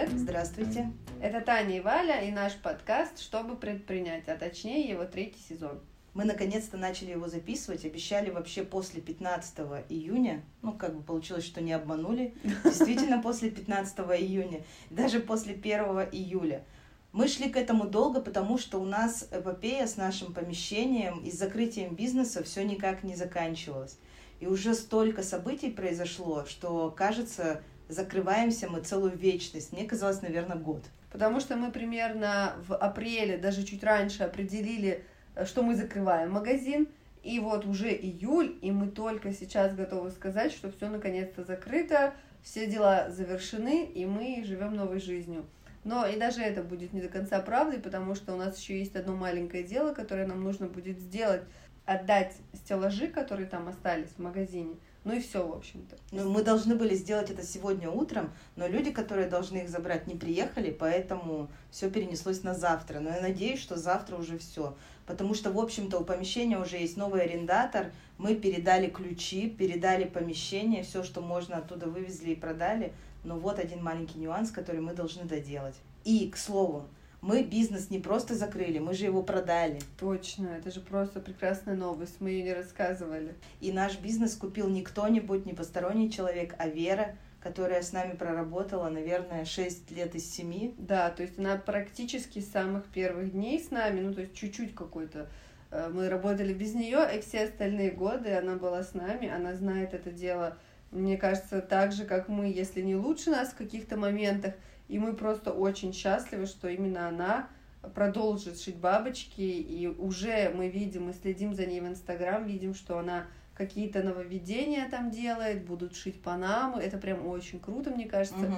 привет! Здравствуйте! Это Таня и Валя и наш подкаст «Чтобы предпринять», а точнее его третий сезон. Мы наконец-то начали его записывать, обещали вообще после 15 июня, ну как бы получилось, что не обманули, действительно после 15 июня, даже после 1 июля. Мы шли к этому долго, потому что у нас эпопея с нашим помещением и с закрытием бизнеса все никак не заканчивалась. И уже столько событий произошло, что, кажется, закрываемся мы целую вечность. Мне казалось, наверное, год. Потому что мы примерно в апреле, даже чуть раньше, определили, э, что мы закрываем магазин. И вот уже июль, и мы только сейчас готовы сказать, что все наконец-то закрыто, все дела завершены, и мы живем новой жизнью. Но и даже это будет не до конца правдой, потому что у нас еще есть одно маленькое дело, которое нам нужно будет сделать, отдать стеллажи, которые там остались в магазине, ну и все, в общем-то. Ну, мы должны были сделать это сегодня утром, но люди, которые должны их забрать, не приехали, поэтому все перенеслось на завтра. Но я надеюсь, что завтра уже все. Потому что, в общем-то, у помещения уже есть новый арендатор. Мы передали ключи, передали помещение, все, что можно оттуда вывезли и продали. Но вот один маленький нюанс, который мы должны доделать. И, к слову, мы бизнес не просто закрыли, мы же его продали. Точно, это же просто прекрасная новость, мы ее не рассказывали. И наш бизнес купил не кто-нибудь, не посторонний человек, а Вера, которая с нами проработала, наверное, 6 лет из 7. Да, то есть она практически с самых первых дней с нами, ну то есть чуть-чуть какой-то э, мы работали без нее, и все остальные годы она была с нами, она знает это дело, мне кажется, так же, как мы, если не лучше нас в каких-то моментах, и мы просто очень счастливы, что именно она продолжит шить бабочки, и уже мы видим, мы следим за ней в Инстаграм, видим, что она какие-то нововведения там делает, будут шить панамы, это прям очень круто, мне кажется. Угу.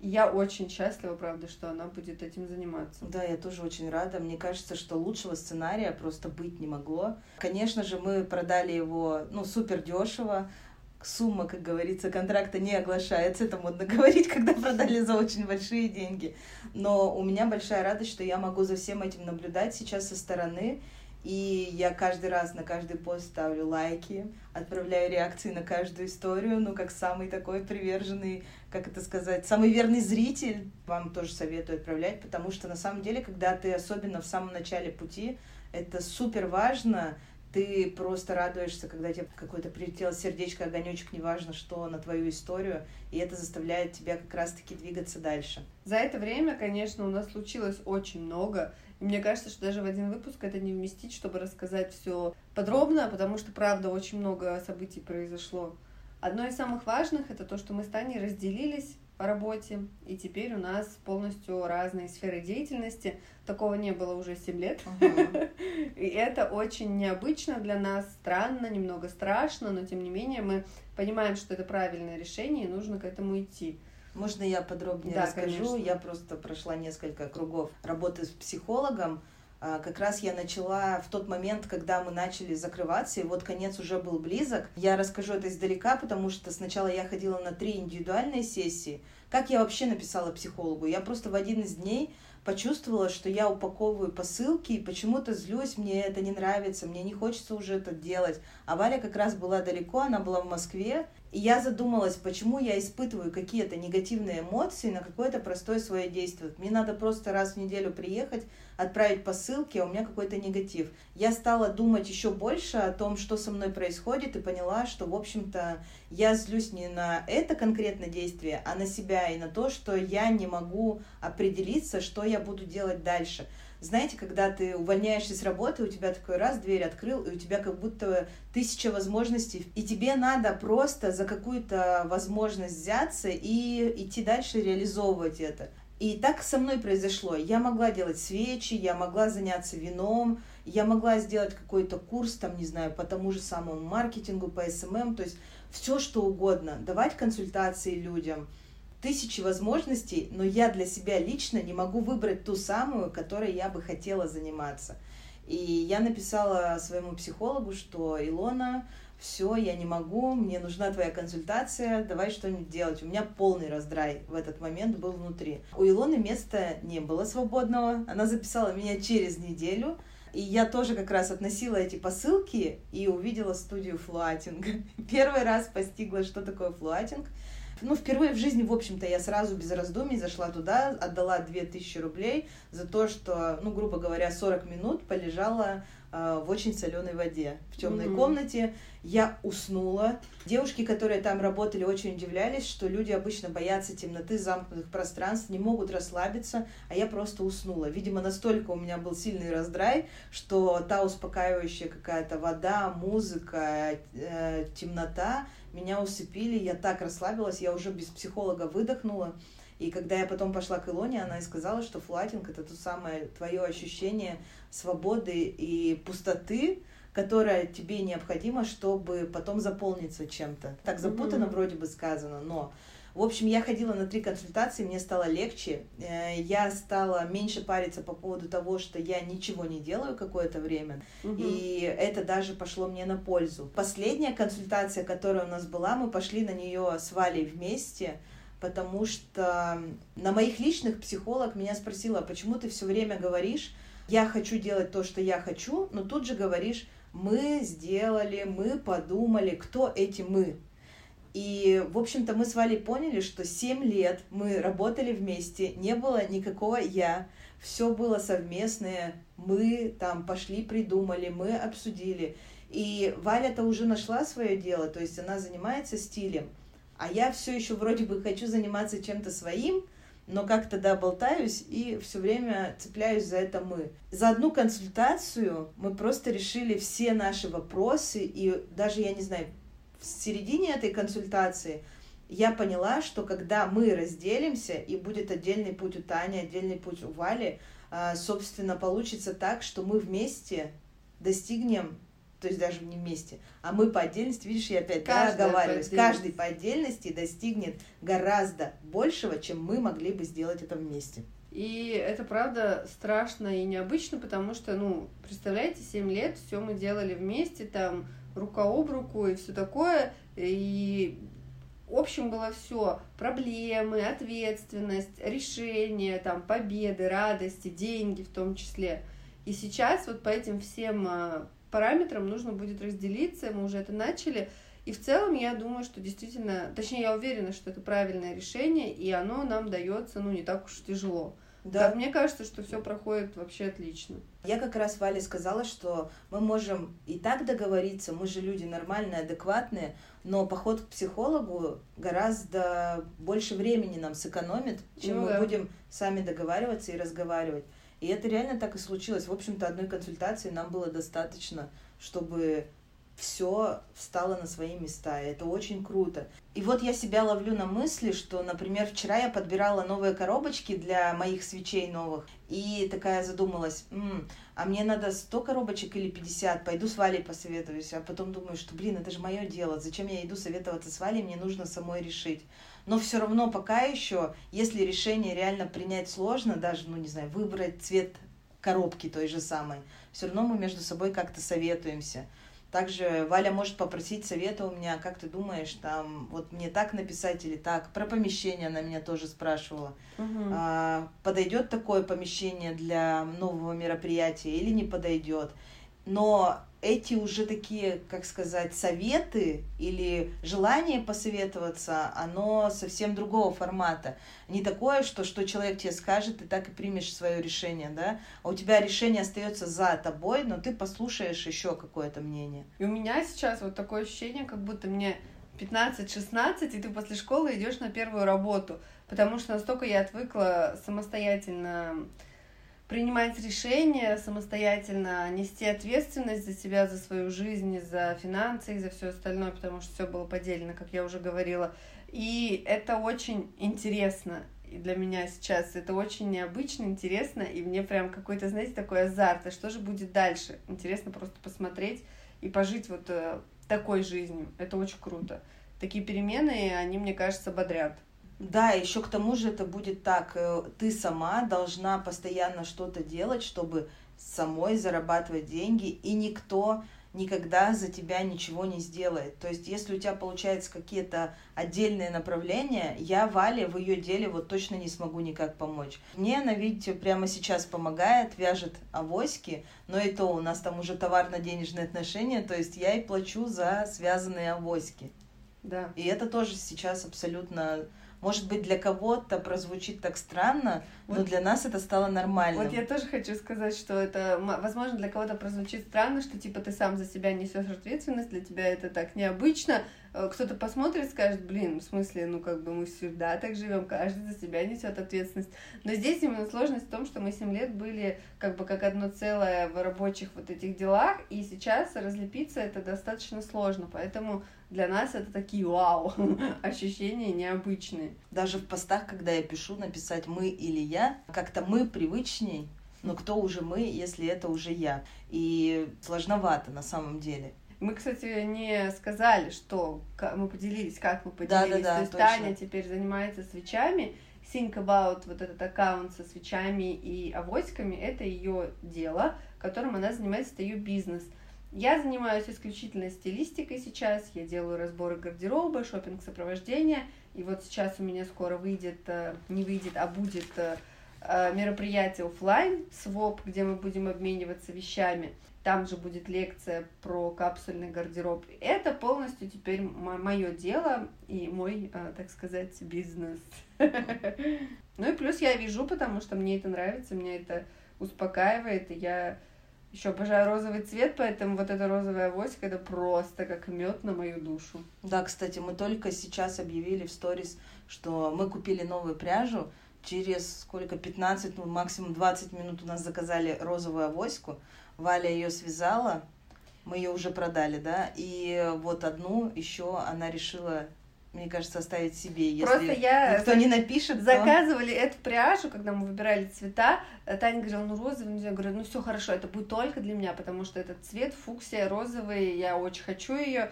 Я очень счастлива, правда, что она будет этим заниматься. Да, я тоже очень рада. Мне кажется, что лучшего сценария просто быть не могло. Конечно же, мы продали его, ну, супер дешево сумма, как говорится, контракта не оглашается, это модно говорить, когда продали за очень большие деньги. Но у меня большая радость, что я могу за всем этим наблюдать сейчас со стороны, и я каждый раз на каждый пост ставлю лайки, отправляю реакции на каждую историю, ну, как самый такой приверженный, как это сказать, самый верный зритель. Вам тоже советую отправлять, потому что на самом деле, когда ты особенно в самом начале пути, это супер важно ты просто радуешься, когда тебе какое-то прилетело сердечко, огонечек, неважно что, на твою историю, и это заставляет тебя как раз-таки двигаться дальше. За это время, конечно, у нас случилось очень много, и мне кажется, что даже в один выпуск это не вместить, чтобы рассказать все подробно, потому что, правда, очень много событий произошло. Одно из самых важных это то, что мы с Таней разделились по работе, и теперь у нас полностью разные сферы деятельности. Такого не было уже 7 лет. Uh-huh. И это очень необычно для нас, странно, немного страшно, но тем не менее мы понимаем, что это правильное решение, и нужно к этому идти. Можно я подробнее да, расскажу? Конечно. Я просто прошла несколько кругов работы с психологом. А, как раз я начала в тот момент, когда мы начали закрываться, и вот конец уже был близок. Я расскажу это издалека, потому что сначала я ходила на три индивидуальные сессии. Как я вообще написала психологу? Я просто в один из дней почувствовала, что я упаковываю посылки, и почему-то злюсь, мне это не нравится, мне не хочется уже это делать. А Валя как раз была далеко, она была в Москве, и я задумалась, почему я испытываю какие-то негативные эмоции на какое-то простое свое действие. Мне надо просто раз в неделю приехать, отправить посылки, а у меня какой-то негатив. Я стала думать еще больше о том, что со мной происходит, и поняла, что, в общем-то, я злюсь не на это конкретное действие, а на себя и на то, что я не могу определиться, что я буду делать дальше знаете, когда ты увольняешься с работы, у тебя такой раз дверь открыл, и у тебя как будто тысяча возможностей, и тебе надо просто за какую-то возможность взяться и идти дальше реализовывать это. И так со мной произошло. Я могла делать свечи, я могла заняться вином, я могла сделать какой-то курс, там, не знаю, по тому же самому маркетингу, по СММ, то есть все что угодно, давать консультации людям – тысячи возможностей, но я для себя лично не могу выбрать ту самую, которой я бы хотела заниматься. И я написала своему психологу, что Илона, все, я не могу, мне нужна твоя консультация, давай что-нибудь делать. У меня полный раздрай в этот момент был внутри. У Илоны места не было свободного, она записала меня через неделю, и я тоже как раз относила эти посылки и увидела студию флуатинга. Первый раз постигла, что такое флуатинг. Ну, впервые в жизни, в общем-то, я сразу без раздумий зашла туда, отдала 2000 рублей за то, что, ну, грубо говоря, 40 минут полежала э, в очень соленой воде в темной mm-hmm. комнате. Я уснула. Девушки, которые там работали, очень удивлялись, что люди обычно боятся темноты, замкнутых пространств, не могут расслабиться, а я просто уснула. Видимо, настолько у меня был сильный раздрай, что та успокаивающая какая-то вода, музыка, э, темнота меня усыпили, я так расслабилась, я уже без психолога выдохнула. И когда я потом пошла к Илоне, она и сказала, что флатинг — это то самое твое ощущение свободы и пустоты, которая тебе необходима, чтобы потом заполниться чем-то. Так запутанно mm-hmm. вроде бы сказано, но в общем, я ходила на три консультации, мне стало легче. Э, я стала меньше париться по поводу того, что я ничего не делаю какое-то время. Угу. И это даже пошло мне на пользу. Последняя консультация, которая у нас была, мы пошли на нее с Валей вместе потому что на моих личных психолог меня спросила, почему ты все время говоришь, я хочу делать то, что я хочу, но тут же говоришь, мы сделали, мы подумали, кто эти мы. И, в общем-то, мы с Валей поняли, что 7 лет мы работали вместе, не было никакого «я», все было совместное, мы там пошли, придумали, мы обсудили. И Валя-то уже нашла свое дело, то есть она занимается стилем, а я все еще вроде бы хочу заниматься чем-то своим, но как-то, да, болтаюсь и все время цепляюсь за это мы. За одну консультацию мы просто решили все наши вопросы, и даже, я не знаю, в середине этой консультации я поняла, что когда мы разделимся, и будет отдельный путь у Тани, отдельный путь у Вали, а, собственно, получится так, что мы вместе достигнем то есть даже не вместе, а мы по отдельности, видишь, я опять да, оговариваюсь, каждый по отдельности достигнет гораздо большего, чем мы могли бы сделать это вместе. И это правда страшно и необычно, потому что, ну, представляете, 7 лет все мы делали вместе, там, рука об руку и все такое, и общем было все проблемы, ответственность, решения, там, победы, радости, деньги в том числе. И сейчас вот по этим всем а, параметрам нужно будет разделиться, мы уже это начали. И в целом я думаю, что действительно, точнее я уверена, что это правильное решение, и оно нам дается, ну, не так уж тяжело. Да. Как мне кажется, что все проходит вообще отлично. Я как раз Вале сказала, что мы можем и так договориться, мы же люди нормальные, адекватные, но поход к психологу гораздо больше времени нам сэкономит, чем ну, мы да. будем сами договариваться и разговаривать. И это реально так и случилось. В общем-то, одной консультации нам было достаточно, чтобы все встало на свои места. И это очень круто. И вот я себя ловлю на мысли, что, например, вчера я подбирала новые коробочки для моих свечей новых, и такая задумалась, М, а мне надо 100 коробочек или 50, пойду с Валей посоветуюсь, а потом думаю, что, блин, это же мое дело, зачем я иду советоваться с Валей, мне нужно самой решить. Но все равно пока еще, если решение реально принять сложно, даже, ну не знаю, выбрать цвет коробки той же самой, все равно мы между собой как-то советуемся. Также Валя может попросить совета у меня, как ты думаешь, там, вот мне так написать или так. Про помещение она меня тоже спрашивала. Угу. А, подойдет такое помещение для нового мероприятия или не подойдет. Но эти уже такие, как сказать, советы или желание посоветоваться, оно совсем другого формата. Не такое, что, что человек тебе скажет, ты так и примешь свое решение, да, а у тебя решение остается за тобой, но ты послушаешь еще какое-то мнение. И у меня сейчас вот такое ощущение, как будто мне 15-16, и ты после школы идешь на первую работу, потому что настолько я отвыкла самостоятельно принимать решения самостоятельно, нести ответственность за себя, за свою жизнь, за финансы и за все остальное, потому что все было поделено, как я уже говорила. И это очень интересно для меня сейчас. Это очень необычно, интересно, и мне прям какой-то, знаете, такой азарт. А что же будет дальше? Интересно просто посмотреть и пожить вот э, такой жизнью. Это очень круто. Такие перемены, они, мне кажется, бодрят. Да, еще к тому же это будет так, э, ты сама должна постоянно что-то делать, чтобы самой зарабатывать деньги, и никто никогда за тебя ничего не сделает. То есть, если у тебя получается какие-то отдельные направления, я Вале в ее деле вот точно не смогу никак помочь. Мне она, видите, прямо сейчас помогает, вяжет авоськи, но и то у нас там уже товарно-денежные отношения, то есть я и плачу за связанные авоськи. Да. И это тоже сейчас абсолютно может быть, для кого-то прозвучит так странно, вот, но для нас это стало нормально. Вот я тоже хочу сказать, что это, возможно, для кого-то прозвучит странно, что типа ты сам за себя несешь ответственность, для тебя это так необычно. Э, кто-то посмотрит, скажет, блин, в смысле, ну как бы мы всегда так живем, каждый за себя несет ответственность. Но здесь именно сложность в том, что мы 7 лет были как бы как одно целое в рабочих вот этих делах, и сейчас разлепиться это достаточно сложно, поэтому для нас это такие вау, ощущения необычные. Даже в постах, когда я пишу написать мы или я, как-то мы привычней, но кто уже мы, если это уже я? И сложновато на самом деле. Мы, кстати, не сказали, что мы поделились, как мы поделились. Да, да, да, То есть точно. Таня теперь занимается свечами. Think About, вот этот аккаунт со свечами и авоськами, это ее дело, которым она занимается, это ее бизнес. Я занимаюсь исключительно стилистикой сейчас, я делаю разборы гардероба, шопинг сопровождения, и вот сейчас у меня скоро выйдет, э, не выйдет, а будет э, э, мероприятие офлайн, своп, где мы будем обмениваться вещами. Там же будет лекция про капсульный гардероб. Это полностью теперь мое дело и мой, так сказать, бизнес. Ну и плюс я вижу, потому что мне это нравится, мне это успокаивает, и я еще обожаю розовый цвет, поэтому вот эта розовая авоська это просто как мед на мою душу. Да, кстати, мы только сейчас объявили в сторис, что мы купили новую пряжу. Через сколько, 15, ну максимум 20 минут у нас заказали розовую авоську. Валя ее связала, мы ее уже продали, да, и вот одну еще она решила мне кажется, оставить себе. Если Просто я никто не напишет, заказывали то... эту пряжу, когда мы выбирали цвета. Э, Таня говорила, ну розовый, я говорю, ну все хорошо, это будет только для меня, потому что этот цвет фуксия розовый, я очень хочу ее.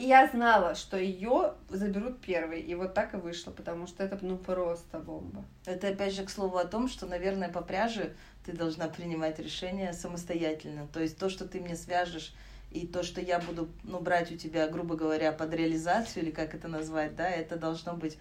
И я знала, что ее заберут первой. И вот так и вышло, потому что это ну просто бомба. Это опять же к слову о том, что, наверное, по пряже ты должна принимать решение самостоятельно. То есть то, что ты мне свяжешь и то, что я буду, ну, брать у тебя, грубо говоря, под реализацию, или как это назвать, да, это должно быть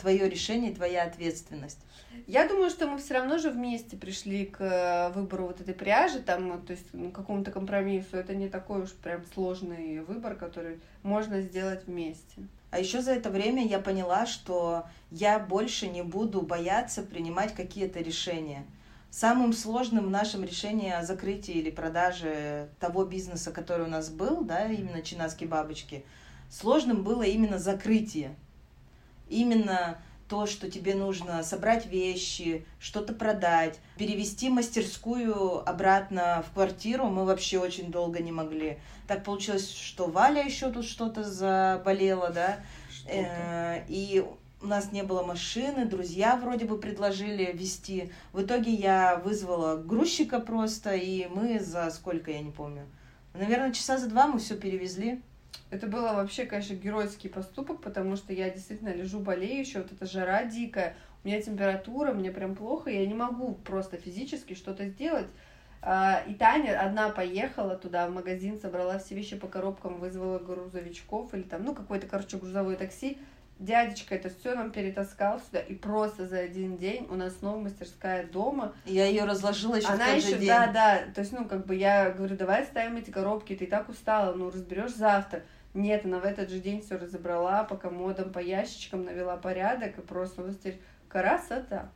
твое решение, твоя ответственность. Я думаю, что мы все равно же вместе пришли к э, выбору вот этой пряжи, там, то есть ну, какому-то компромиссу. Это не такой уж прям сложный выбор, который можно сделать вместе. А еще за это время я поняла, что я больше не буду бояться принимать какие-то решения. Самым сложным в нашем решении о закрытии или продаже того бизнеса, который у нас был, да, именно чинаски бабочки, сложным было именно закрытие. Именно то, что тебе нужно собрать вещи, что-то продать, перевести мастерскую обратно в квартиру, мы вообще очень долго не могли. Так получилось, что Валя еще тут что-то заболела, да, э, и у нас не было машины, друзья вроде бы предложили вести. В итоге я вызвала грузчика просто, и мы за сколько, я не помню. Наверное, часа за два мы все перевезли. Это было вообще, конечно, геройский поступок, потому что я действительно лежу, болею еще, вот эта жара дикая, у меня температура, мне прям плохо, я не могу просто физически что-то сделать. А, и Таня одна поехала туда в магазин, собрала все вещи по коробкам, вызвала грузовичков или там, ну, какое-то, короче, грузовое такси, дядечка это все нам перетаскал сюда, и просто за один день у нас снова мастерская дома. Я ее разложила еще Она в тот еще, же день. да, да, то есть, ну, как бы я говорю, давай ставим эти коробки, ты и так устала, ну, разберешь завтра. Нет, она в этот же день все разобрала, по комодам, по ящичкам навела порядок, и просто у нас теперь красота.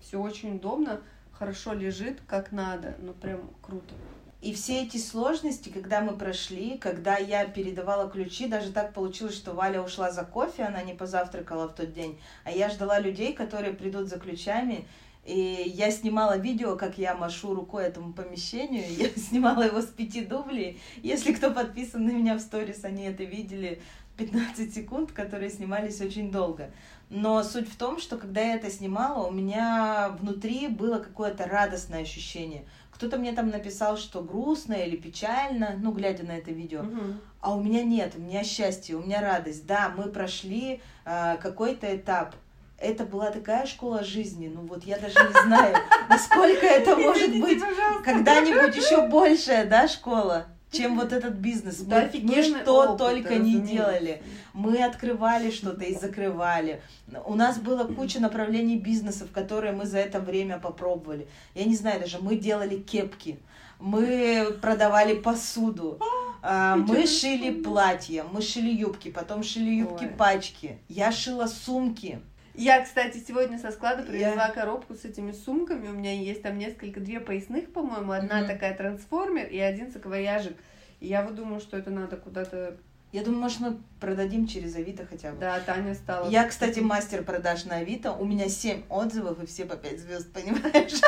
Все очень удобно, хорошо лежит, как надо, ну, прям круто. И все эти сложности, когда мы прошли, когда я передавала ключи, даже так получилось, что Валя ушла за кофе, она не позавтракала в тот день, а я ждала людей, которые придут за ключами, и я снимала видео, как я машу рукой этому помещению. Я снимала его с пяти дублей. Если кто подписан на меня в сторис, они это видели 15 секунд, которые снимались очень долго. Но суть в том, что когда я это снимала, у меня внутри было какое-то радостное ощущение – кто-то мне там написал, что грустно или печально, ну, глядя на это видео. Угу. А у меня нет, у меня счастье, у меня радость. Да, мы прошли э, какой-то этап. Это была такая школа жизни. Ну вот я даже не знаю, насколько это может быть когда-нибудь еще большая, да, школа чем вот этот бизнес. Да, мы, мы что опыт, только не делали. Мы открывали что-то и закрывали. У нас было куча направлений бизнесов, которые мы за это время попробовали. Я не знаю, даже мы делали кепки, мы продавали посуду, А, мы шили платья, мы шили юбки, потом шили юбки пачки. Я шила сумки. Я, кстати, сегодня со склада привезла я... коробку с этими сумками. У меня есть там несколько, две поясных, по-моему. Одна mm-hmm. такая трансформер и один саквояжик. И я вот думаю, что это надо куда-то я думаю, может, мы продадим через Авито хотя бы. Да, Таня стала. Я, кстати, мастер продаж на Авито. У меня 7 отзывов, и все по 5 звезд, понимаешь?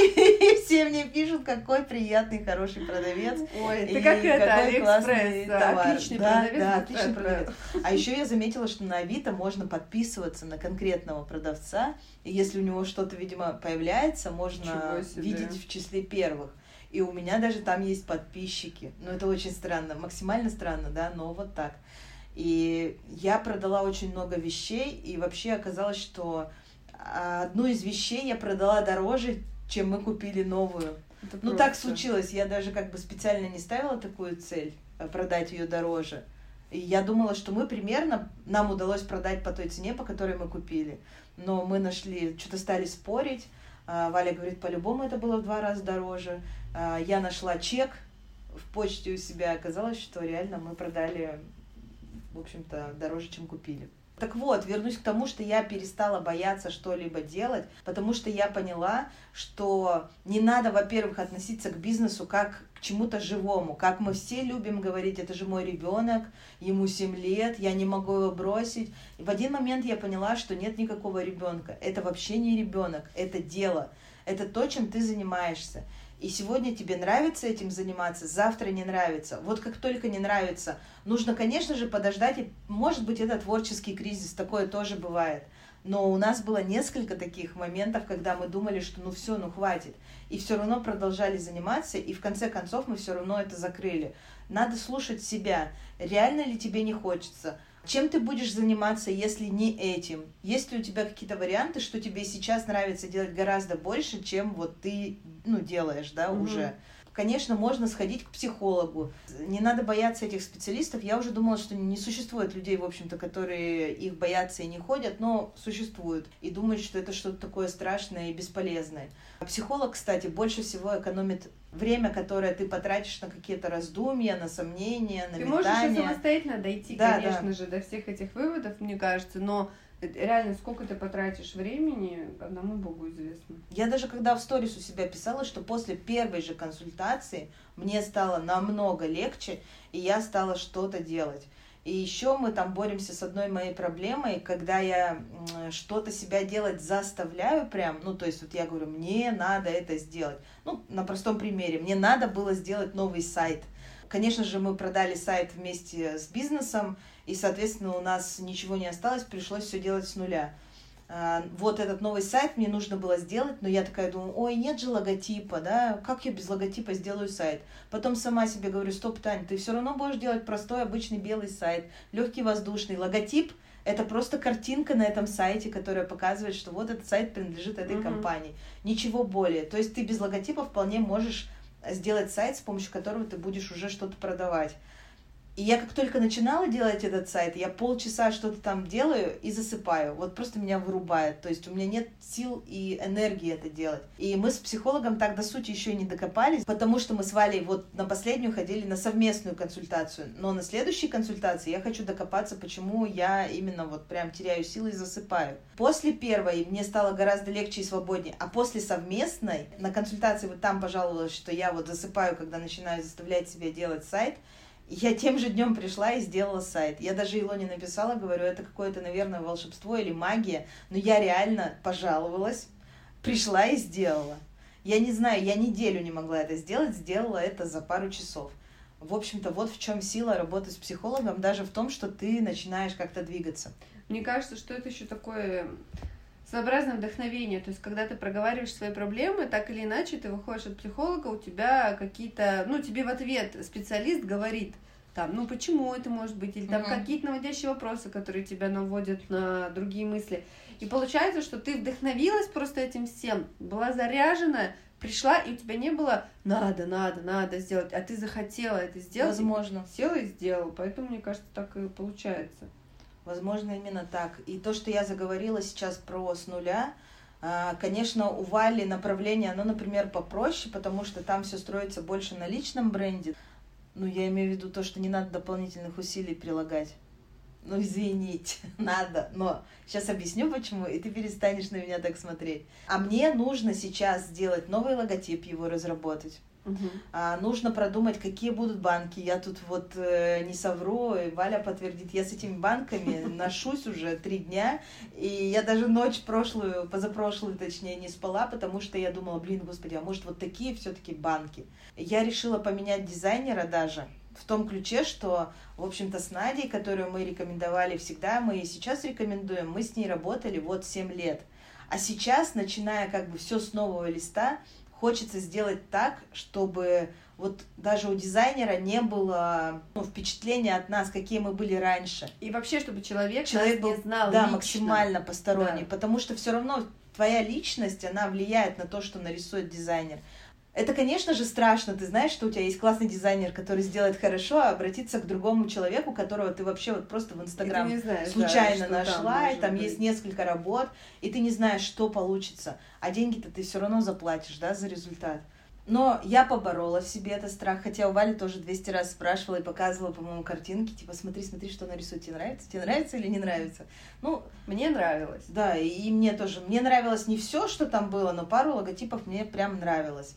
И все мне пишут, какой приятный, хороший продавец. Ой, ты как это, Алиэкспресс. Отличный продавец. Да, отличный продавец. А еще я заметила, что на Авито можно подписываться на конкретного продавца. И если у него что-то, видимо, появляется, можно видеть в числе первых. И у меня даже там есть подписчики. Ну, это очень странно, максимально странно, да, но вот так. И я продала очень много вещей, и вообще оказалось, что одну из вещей я продала дороже, чем мы купили новую. Это ну, просто. так случилось. Я даже как бы специально не ставила такую цель э, продать ее дороже. И я думала, что мы примерно, нам удалось продать по той цене, по которой мы купили. Но мы нашли, что-то стали спорить. А, Валя говорит, по-любому это было в два раза дороже. А, я нашла чек в почте у себя, оказалось, что реально мы продали, в общем-то, дороже, чем купили. Так вот, вернусь к тому, что я перестала бояться что-либо делать, потому что я поняла, что не надо, во-первых, относиться к бизнесу как к чему-то живому. Как мы все любим говорить, это же мой ребенок, ему 7 лет, я не могу его бросить. И в один момент я поняла, что нет никакого ребенка. Это вообще не ребенок, это дело. Это то, чем ты занимаешься. И сегодня тебе нравится этим заниматься, завтра не нравится. Вот как только не нравится, нужно, конечно же, подождать. И, может быть, это творческий кризис, такое тоже бывает. Но у нас было несколько таких моментов, когда мы думали, что ну все, ну хватит. И все равно продолжали заниматься, и в конце концов мы все равно это закрыли. Надо слушать себя. Реально ли тебе не хочется? Чем ты будешь заниматься, если не этим? Есть ли у тебя какие-то варианты, что тебе сейчас нравится делать гораздо больше, чем вот ты ну, делаешь, да, угу. уже? Конечно, можно сходить к психологу. Не надо бояться этих специалистов. Я уже думала, что не существует людей, в общем-то, которые их боятся и не ходят, но существуют. И думают, что это что-то такое страшное и бесполезное. Психолог, кстати, больше всего экономит время, которое ты потратишь на какие-то раздумья, на сомнения, на ты метания. Ты можешь и самостоятельно дойти, да, конечно да. же, до всех этих выводов, мне кажется, но реально сколько ты потратишь времени, одному Богу известно. Я даже когда в сторис у себя писала, что после первой же консультации мне стало намного легче, и я стала что-то делать. И еще мы там боремся с одной моей проблемой, когда я что-то себя делать заставляю прям, ну, то есть вот я говорю, мне надо это сделать. Ну, на простом примере, мне надо было сделать новый сайт. Конечно же, мы продали сайт вместе с бизнесом, и, соответственно, у нас ничего не осталось, пришлось все делать с нуля. А, вот этот новый сайт мне нужно было сделать, но я такая думаю, ой, нет же логотипа, да, как я без логотипа сделаю сайт? Потом сама себе говорю, стоп, Тань, ты все равно будешь делать простой обычный белый сайт, легкий воздушный. Логотип – это просто картинка на этом сайте, которая показывает, что вот этот сайт принадлежит этой mm-hmm. компании. Ничего более. То есть ты без логотипа вполне можешь сделать сайт, с помощью которого ты будешь уже что-то продавать. И я как только начинала делать этот сайт, я полчаса что-то там делаю и засыпаю. Вот просто меня вырубает. То есть у меня нет сил и энергии это делать. И мы с психологом так до сути еще не докопались, потому что мы с Валей вот на последнюю ходили на совместную консультацию. Но на следующей консультации я хочу докопаться, почему я именно вот прям теряю силы и засыпаю. После первой мне стало гораздо легче и свободнее, а после совместной на консультации вот там пожаловалась, что я вот засыпаю, когда начинаю заставлять себя делать сайт, я тем же днем пришла и сделала сайт. Я даже Илоне написала, говорю, это какое-то, наверное, волшебство или магия, но я реально пожаловалась, пришла и сделала. Я не знаю, я неделю не могла это сделать, сделала это за пару часов. В общем-то, вот в чем сила работы с психологом, даже в том, что ты начинаешь как-то двигаться. Мне кажется, что это еще такое своеобразное вдохновение. То есть, когда ты проговариваешь свои проблемы, так или иначе, ты выходишь от психолога, у тебя какие-то, ну, тебе в ответ специалист говорит, там, ну, почему это может быть, или там mm-hmm. какие-то наводящие вопросы, которые тебя наводят на другие мысли. И получается, что ты вдохновилась просто этим всем, была заряжена, пришла, и у тебя не было надо, надо, надо сделать, а ты захотела это сделать. Возможно. Села и сделала. Поэтому, мне кажется, так и получается. Возможно, именно так. И то, что я заговорила сейчас про с нуля, а, Конечно, у Вали направление, оно, например, попроще, потому что там все строится больше на личном бренде. Ну, я имею в виду то, что не надо дополнительных усилий прилагать. Ну, извините, надо, но сейчас объясню почему, и ты перестанешь на меня так смотреть. А мне нужно сейчас сделать новый логотип, его разработать. Угу. А, нужно продумать, какие будут банки. Я тут вот э, не совру, и Валя подтвердит, я с этими банками ношусь уже три дня, и я даже ночь прошлую, позапрошлую точнее, не спала, потому что я думала, блин, господи, а может вот такие все-таки банки. Я решила поменять дизайнера даже, в том ключе, что, в общем-то, с Надей, которую мы рекомендовали всегда, мы и сейчас рекомендуем, мы с ней работали вот 7 лет. А сейчас, начиная как бы все с нового листа, хочется сделать так, чтобы вот даже у дизайнера не было ну, впечатления от нас, какие мы были раньше. И вообще, чтобы человек, человек был, не знал да, лично. максимально посторонний, да. потому что все равно твоя личность, она влияет на то, что нарисует дизайнер. Это, конечно же, страшно. Ты знаешь, что у тебя есть классный дизайнер, который сделает хорошо, а обратиться к другому человеку, которого ты вообще вот просто в Инстаграм случайно да, нашла, там и там быть. есть несколько работ, и ты не знаешь, что получится. А деньги-то ты все равно заплатишь, да, за результат. Но я поборола в себе этот страх, хотя у Вали тоже 200 раз спрашивала и показывала, по-моему, картинки, типа, смотри, смотри, что нарисует, тебе нравится? Тебе нравится или не нравится? Ну, мне нравилось. Да, и, и мне тоже. Мне нравилось не все, что там было, но пару логотипов мне прям нравилось.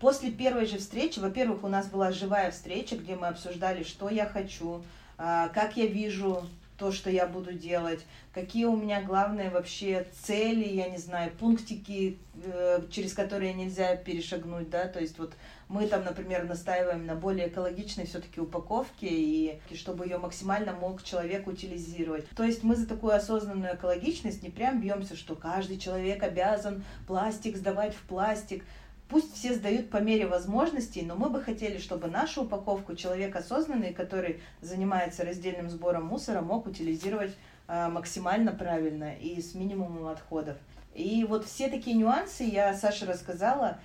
После первой же встречи, во-первых, у нас была живая встреча, где мы обсуждали, что я хочу, а, как я вижу то, что я буду делать, какие у меня главные вообще цели, я не знаю, пунктики, э, через которые нельзя перешагнуть, да, то есть вот мы там, например, настаиваем на более экологичной все-таки упаковке, и чтобы ее максимально мог человек утилизировать. То есть мы за такую осознанную экологичность не прям бьемся, что каждый человек обязан пластик сдавать в пластик. Пусть все сдают по мере возможностей, но мы бы хотели, чтобы нашу упаковку человек осознанный, который занимается раздельным сбором мусора, мог утилизировать э, максимально правильно и с минимумом отходов. И вот все такие нюансы я Саше рассказала,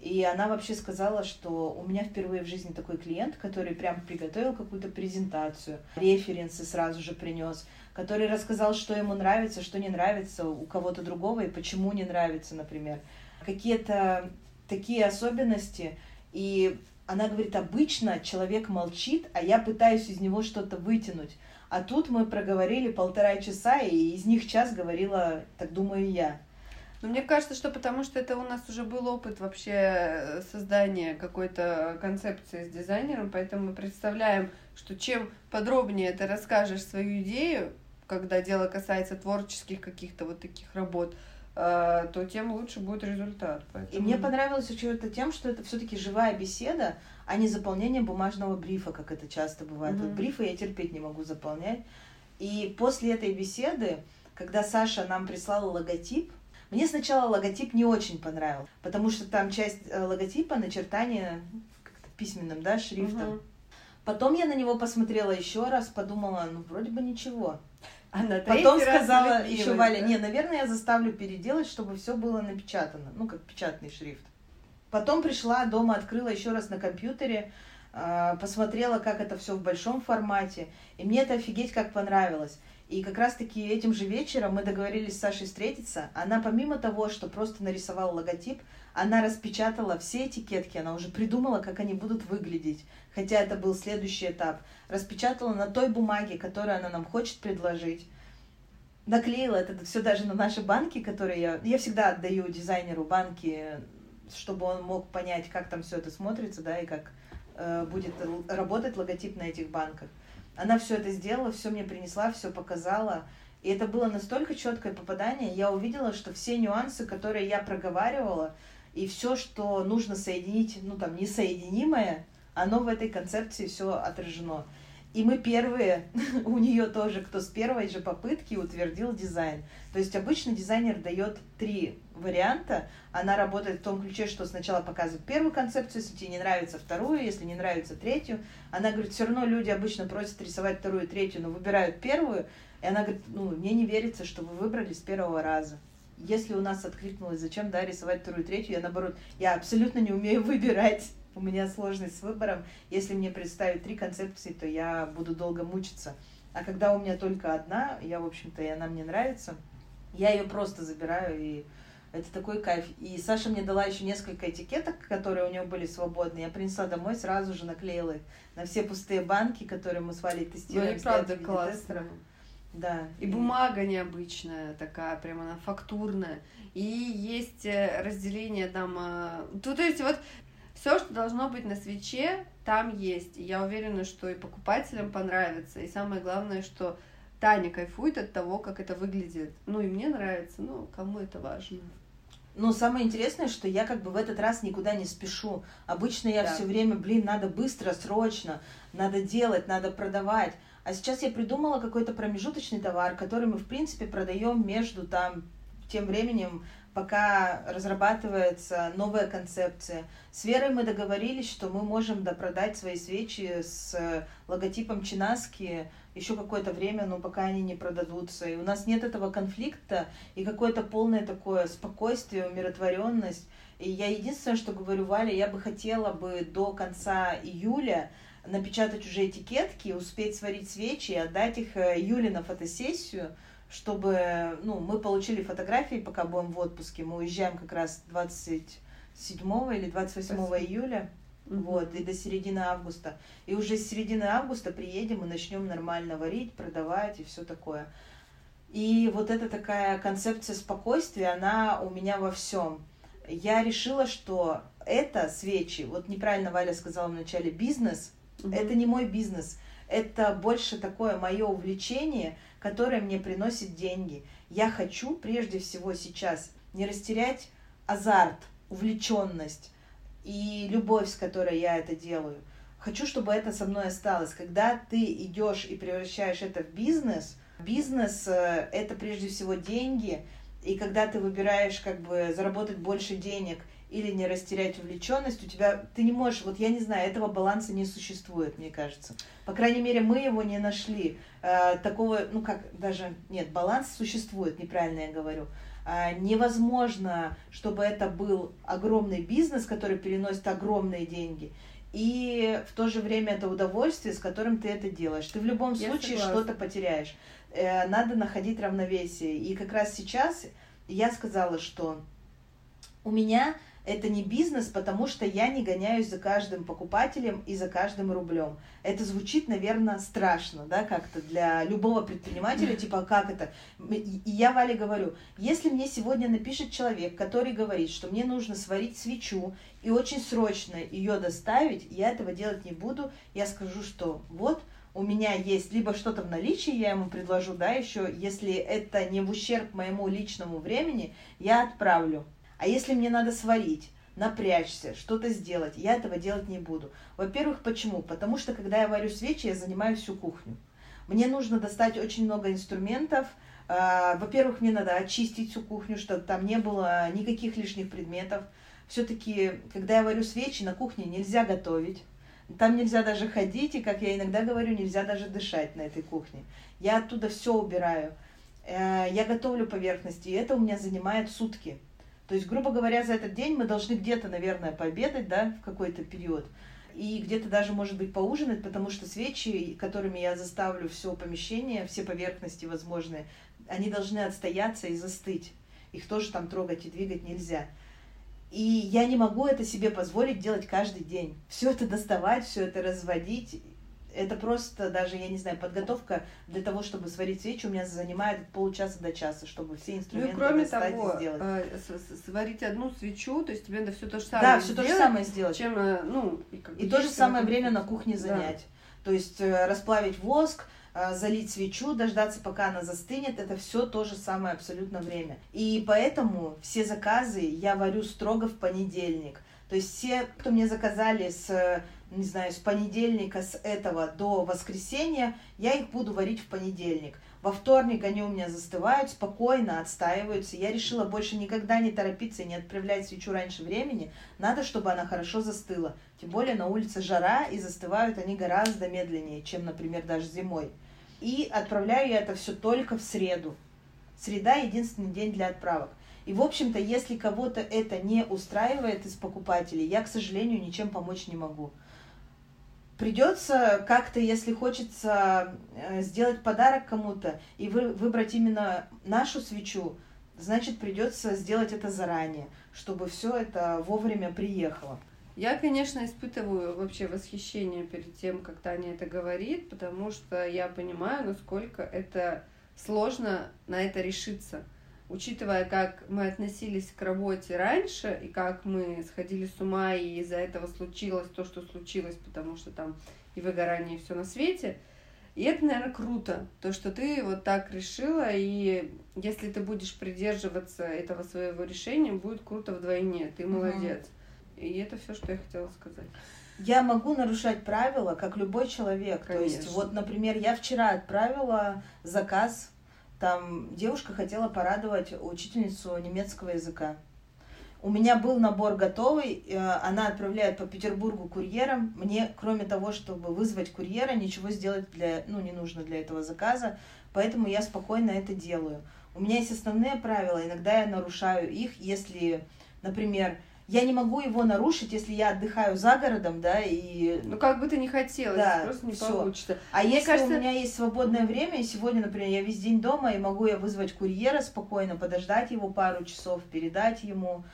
и она вообще сказала, что у меня впервые в жизни такой клиент, который прям приготовил какую-то презентацию, референсы сразу же принес, который рассказал, что ему нравится, что не нравится у кого-то другого и почему не нравится, например. Какие-то такие особенности. И она говорит, обычно человек молчит, а я пытаюсь из него что-то вытянуть. А тут мы проговорили полтора часа, и из них час говорила, так думаю, я. Ну, мне кажется, что потому что это у нас уже был опыт вообще создания какой-то концепции с дизайнером, поэтому мы представляем, что чем подробнее ты расскажешь свою идею, когда дело касается творческих каких-то вот таких работ, Э, то тем лучше будет результат. Поэтому... И мне понравилось еще это тем, что это все-таки живая беседа, а не заполнение бумажного брифа, как это часто бывает. Mm-hmm. Вот брифы я терпеть не могу заполнять. И после этой беседы, когда Саша нам прислала логотип, мне сначала логотип не очень понравился, потому что там часть э, логотипа начертание как-то письменным, да, шрифтом. Mm-hmm. Потом я на него посмотрела еще раз, подумала, ну вроде бы ничего. А на Потом сказала еще Валя, да? не, наверное, я заставлю переделать, чтобы все было напечатано, ну, как печатный шрифт. Потом пришла дома, открыла еще раз на компьютере, а, посмотрела, как это все в большом формате, и мне это офигеть как понравилось. И как раз-таки этим же вечером мы договорились с Сашей встретиться. Она помимо того, что просто нарисовала логотип, она распечатала все этикетки, она уже придумала, как они будут выглядеть, хотя это был следующий этап. Распечатала на той бумаге, которую она нам хочет предложить. Наклеила это все даже на наши банки, которые я... Я всегда отдаю дизайнеру банки, чтобы он мог понять, как там все это смотрится, да, и как э, будет работать логотип на этих банках. Она все это сделала, все мне принесла, все показала. И это было настолько четкое попадание, я увидела, что все нюансы, которые я проговаривала, и все, что нужно соединить, ну там несоединимое, оно в этой концепции все отражено. И мы первые, у нее тоже, кто с первой же попытки утвердил дизайн. То есть обычно дизайнер дает три варианта. Она работает в том ключе, что сначала показывает первую концепцию, если тебе не нравится вторую, если не нравится третью. Она говорит, все равно люди обычно просят рисовать вторую третью, но выбирают первую. И она говорит, ну, мне не верится, что вы выбрали с первого раза. Если у нас откликнулось, зачем, да, рисовать вторую третью, я наоборот, я абсолютно не умею выбирать у меня сложность с выбором. Если мне представить три концепции, то я буду долго мучиться. А когда у меня только одна, я, в общем-то, и она мне нравится, я ее просто забираю и Это такой кайф. И Саша мне дала еще несколько этикеток, которые у нее были свободны. Я принесла домой, сразу же наклеила их на все пустые банки, которые мы с Валей. Ну, и правда классно. Да. И, и бумага необычная такая, прям она фактурная. И есть э, разделение там... Ну, то есть вот все, что должно быть на свече, там есть. И я уверена, что и покупателям понравится. И самое главное, что Таня кайфует от того, как это выглядит. Ну и мне нравится, ну кому это важно. Но самое интересное, что я как бы в этот раз никуда не спешу. Обычно я да. все время, блин, надо быстро, срочно, надо делать, надо продавать. А сейчас я придумала какой-то промежуточный товар, который мы, в принципе, продаем между там тем временем, пока разрабатывается новая концепция. С Верой мы договорились, что мы можем допродать свои свечи с логотипом Чинаски еще какое-то время, но пока они не продадутся. И у нас нет этого конфликта и какое-то полное такое спокойствие, умиротворенность. И я единственное, что говорю, Валя, я бы хотела бы до конца июля напечатать уже этикетки, успеть сварить свечи и отдать их э, Юле на фотосессию, чтобы ну, мы получили фотографии, пока будем в отпуске. Мы уезжаем как раз 27 или 28 Спасибо. июля. Вот, и до середины августа. И уже с середины августа приедем и начнем нормально варить, продавать и все такое. И вот эта такая концепция спокойствия, она у меня во всем. Я решила, что это свечи, вот неправильно Валя сказала вначале, бизнес, mm-hmm. это не мой бизнес, это больше такое мое увлечение, которое мне приносит деньги. Я хочу прежде всего сейчас не растерять азарт, увлеченность, и любовь, с которой я это делаю. Хочу, чтобы это со мной осталось. Когда ты идешь и превращаешь это в бизнес, бизнес э, это прежде всего деньги, и когда ты выбираешь как бы заработать больше денег или не растерять увлеченность, у тебя ты не можешь, вот я не знаю, этого баланса не существует, мне кажется. По крайней мере, мы его не нашли. Э, такого, ну как, даже нет, баланс существует, неправильно я говорю. А, невозможно, чтобы это был огромный бизнес, который переносит огромные деньги, и в то же время это удовольствие, с которым ты это делаешь. Ты в любом Я случае что-то потеряешь. Э, надо находить равновесие. И как раз сейчас я сказала, что у меня это не бизнес, потому что я не гоняюсь за каждым покупателем и за каждым рублем. Это звучит, наверное, страшно, да, как-то для любого предпринимателя, типа, «А как это? И я Вале говорю, если мне сегодня напишет человек, который говорит, что мне нужно сварить свечу и очень срочно ее доставить, я этого делать не буду, я скажу, что вот, у меня есть либо что-то в наличии, я ему предложу, да, еще, если это не в ущерб моему личному времени, я отправлю. А если мне надо сварить, напрячься, что-то сделать, я этого делать не буду. Во-первых, почему? Потому что, когда я варю свечи, я занимаю всю кухню. Мне нужно достать очень много инструментов. А, во-первых, мне надо очистить всю кухню, чтобы там не было никаких лишних предметов. Все-таки, когда я варю свечи, на кухне нельзя готовить. Там нельзя даже ходить, и, как я иногда говорю, нельзя даже дышать на этой кухне. Я оттуда все убираю. Э, я готовлю поверхности, и это у меня занимает сутки. То есть, грубо говоря, за этот день мы должны где-то, наверное, пообедать, да, в какой-то период. И где-то даже, может быть, поужинать, потому что свечи, которыми я заставлю все помещение, все поверхности возможные, они должны отстояться и застыть. Их тоже там трогать и двигать нельзя. И я не могу это себе позволить делать каждый день. Все это доставать, все это разводить это просто даже, я не знаю, подготовка для того, чтобы сварить свечи, у меня занимает полчаса до часа, чтобы все инструменты ну, и кроме того, сделать. Э, сварить одну свечу, то есть тебе надо все то же самое Да, все то же самое сделать. Чем, э, ну, и, как и то же самое время на кухне занять. Да. То есть э, расплавить воск, залить свечу, дождаться, пока она застынет, это все то же самое абсолютно время. И поэтому все заказы я варю строго в понедельник. То есть все, кто мне заказали с не знаю, с понедельника, с этого до воскресенья, я их буду варить в понедельник. Во вторник они у меня застывают, спокойно отстаиваются. Я решила больше никогда не торопиться и не отправлять свечу раньше времени. Надо, чтобы она хорошо застыла. Тем более на улице жара, и застывают они гораздо медленнее, чем, например, даже зимой. И отправляю я это все только в среду. Среда – единственный день для отправок. И, в общем-то, если кого-то это не устраивает из покупателей, я, к сожалению, ничем помочь не могу придется как-то, если хочется э, сделать подарок кому-то и вы, выбрать именно нашу свечу значит придется сделать это заранее, чтобы все это вовремя приехало. Я, конечно, испытываю вообще восхищение перед тем, как Таня это говорит, потому что я понимаю, насколько это сложно на это решиться. Учитывая, как мы относились к работе раньше, и как мы сходили с ума, и из-за этого случилось то, что случилось, потому что там и выгорание, и все на свете. И это, наверное, круто, то, что ты вот так решила, и если ты будешь придерживаться этого своего решения, будет круто вдвойне. Ты молодец. Угу. И это все, что я хотела сказать. Я могу нарушать правила, как любой человек. Конечно. То есть, вот, например, я вчера отправила заказ, там девушка хотела порадовать учительницу немецкого языка. У меня был набор готовый, э, она отправляет по Петербургу курьером. Мне, кроме того, чтобы вызвать курьера, ничего сделать для, ну, не нужно для этого заказа, поэтому я спокойно это делаю. У меня есть основные правила, иногда я нарушаю их, если, например, я не могу его нарушить, если я отдыхаю за городом, да, и... Ну, как бы ты не хотела, да, просто не всё. получится. А Мне если кажется... у меня есть свободное время, и сегодня, например, я весь день дома, и могу я вызвать курьера спокойно, подождать его пару часов, передать ему,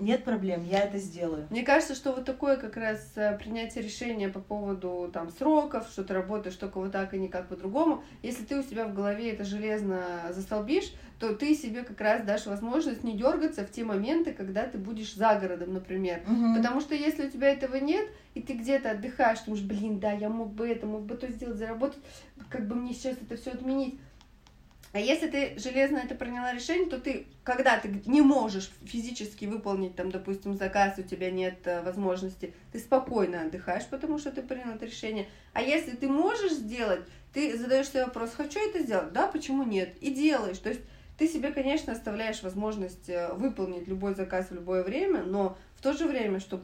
нет проблем, я это сделаю. Мне кажется, что вот такое как раз э, принятие решения по поводу там сроков, что ты работаешь только вот так и никак по-другому, если ты у себя в голове это железно застолбишь, то ты себе как раз дашь возможность не дергаться в те моменты, когда ты будешь за городом, например. Угу. Потому что если у тебя этого нет, и ты где-то отдыхаешь, думаешь, блин, да, я мог бы это, мог бы то сделать, заработать, как бы мне сейчас это все отменить а если ты железно это приняла решение, то ты, когда ты не можешь физически выполнить, там, допустим, заказ, у тебя нет э, возможности, ты спокойно отдыхаешь, потому что ты принял это решение. А если ты можешь сделать, ты задаешь себе вопрос, хочу это сделать? Да, почему нет? И делаешь. То есть ты себе, конечно, оставляешь возможность э, выполнить любой заказ в любое время, но в то же время, что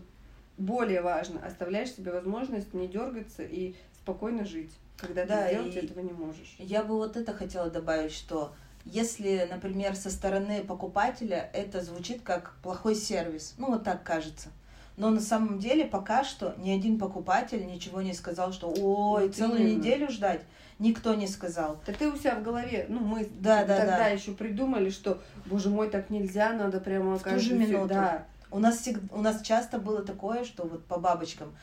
более важно, оставляешь себе возможность не дергаться и спокойно жить когда да, ты сделать этого не можешь. Я бы вот это хотела добавить, что если, например, со стороны покупателя это звучит как плохой сервис, ну вот так кажется. Но на самом деле пока что ни один покупатель ничего не сказал, что ой, вот целую именно. неделю ждать. Никто не сказал. Да ты у себя в голове, ну мы да, да, тогда да. еще придумали, что, боже мой, так нельзя, надо прямо в ту же минуту. Да. У нас, всегда, у нас часто было такое, что вот по бабочкам,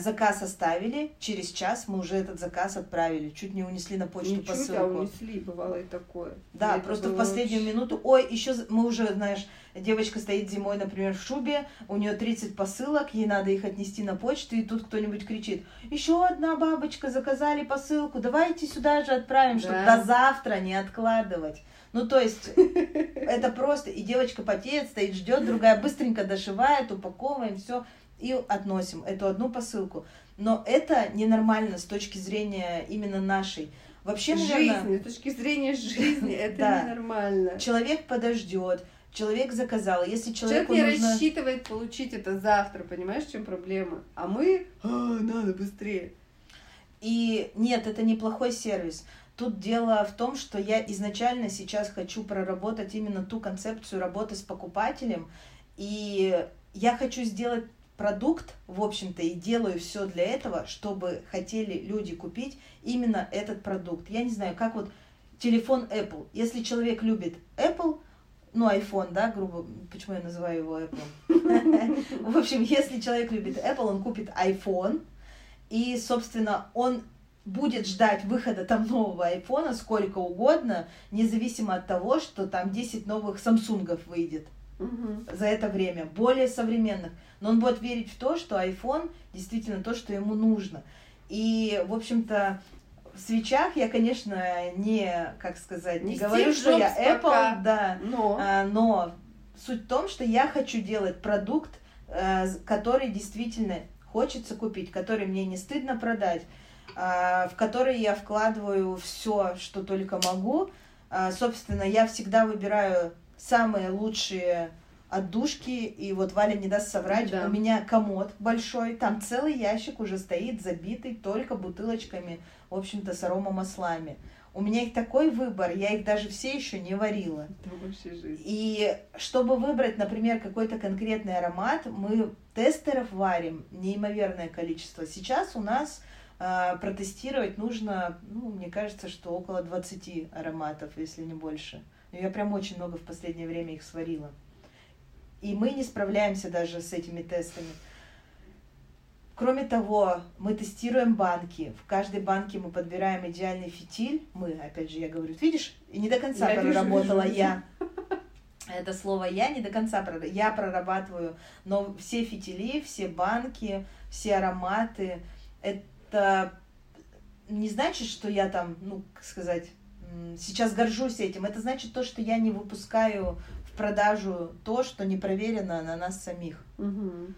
заказ оставили, через час мы уже этот заказ отправили, чуть не унесли на почту Ничего посылку. Тебя унесли, бывало и такое. Да, и просто в последнюю очень... минуту, ой, еще мы уже, знаешь, девочка стоит зимой, например, в шубе, у нее 30 посылок, ей надо их отнести на почту, и тут кто-нибудь кричит, еще одна бабочка, заказали посылку, давайте сюда же отправим, да. чтобы до завтра не откладывать. Ну, то есть, это просто, и девочка потеет, стоит, ждет, другая быстренько дошивает, упаковываем, все и относим эту одну посылку. Но это ненормально с точки зрения именно нашей. Вообще, наверное... Жизни, с точки зрения жизни, это да. ненормально. Человек подождет, человек заказал. Если человеку человек не нужно... рассчитывает получить это завтра, понимаешь, в чем проблема? А мы, а, надо быстрее. И нет, это неплохой сервис. Тут дело в том, что я изначально сейчас хочу проработать именно ту концепцию работы с покупателем, и я хочу сделать продукт, в общем-то, и делаю все для этого, чтобы хотели люди купить именно этот продукт. Я не знаю, как вот телефон Apple. Если человек любит Apple, ну, iPhone, да, грубо, почему я называю его Apple? В общем, если человек любит Apple, он купит iPhone, и, собственно, он будет ждать выхода там нового айфона сколько угодно, независимо от того, что там 10 новых Самсунгов выйдет угу. за это время, более современных. Но он будет верить в то, что iPhone действительно то, что ему нужно. И, в общем-то, в свечах я, конечно, не, как сказать, не, не говорю, что я Apple, пока, да, но... А, но суть в том, что я хочу делать продукт, а, который действительно хочется купить, который мне не стыдно продать, а, в который я вкладываю все, что только могу. А, собственно, я всегда выбираю самые лучшие отдушки, и вот Валя не даст соврать, да. у меня комод большой, там целый ящик уже стоит, забитый только бутылочками, в общем-то, с аромамаслами. У меня их такой выбор, я их даже все еще не варила. И чтобы выбрать, например, какой-то конкретный аромат, мы тестеров варим неимоверное количество. Сейчас у нас э, протестировать нужно, ну, мне кажется, что около 20 ароматов, если не больше Я прям очень много в последнее время их сварила. И мы не справляемся даже с этими тестами. Кроме того, мы тестируем банки. В каждой банке мы подбираем идеальный фитиль. Мы, опять же, я говорю, видишь, и не до конца я проработала вижу, вижу. я. Это слово я не до конца я прорабатываю, но все фитили, все банки, все ароматы, это не значит, что я там, ну, как сказать, сейчас горжусь этим. Это значит то, что я не выпускаю в продажу то, что не проверено на нас самих. Угу.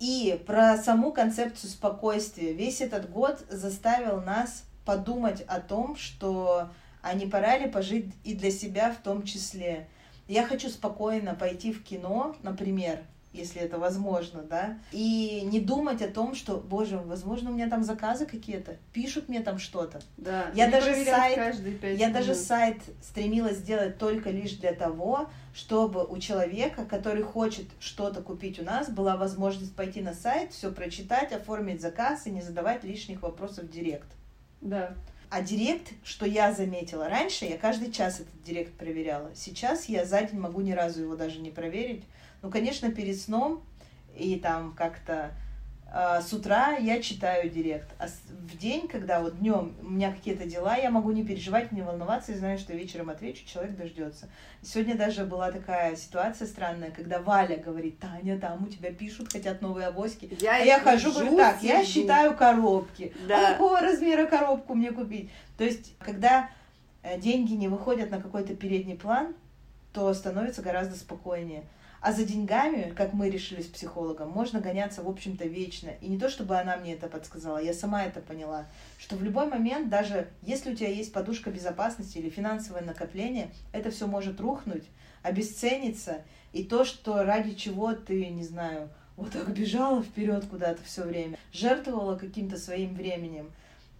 И про саму концепцию спокойствия. Весь этот год заставил нас подумать о том, что а не пора ли пожить и для себя в том числе. Я хочу спокойно пойти в кино, например, если это возможно, да, и не думать о том, что, боже, возможно, у меня там заказы какие-то, пишут мне там что-то. Да. Я даже сайт, я минут. даже сайт стремилась сделать только лишь для того, чтобы у человека, который хочет что-то купить у нас, была возможность пойти на сайт, все прочитать, оформить заказ и не задавать лишних вопросов в директ. Да. А директ, что я заметила раньше, я каждый час этот директ проверяла. Сейчас я за день могу ни разу его даже не проверить ну, конечно, перед сном и там как-то э, с утра я читаю директ. А в день, когда вот днем у меня какие-то дела, я могу не переживать, не волноваться и знаю, что вечером отвечу, человек дождется. Сегодня даже была такая ситуация странная, когда Валя говорит, Таня, там у тебя пишут, хотят новые авоськи. Я, а я хожу, говорю, так, я считаю коробки. Да. А какого размера коробку мне купить? То есть, когда э, деньги не выходят на какой-то передний план, то становится гораздо спокойнее. А за деньгами, как мы решили с психологом, можно гоняться, в общем-то, вечно. И не то, чтобы она мне это подсказала, я сама это поняла, что в любой момент, даже если у тебя есть подушка безопасности или финансовое накопление, это все может рухнуть, обесцениться. И то, что ради чего ты, не знаю, вот так бежала вперед куда-то все время, жертвовала каким-то своим временем,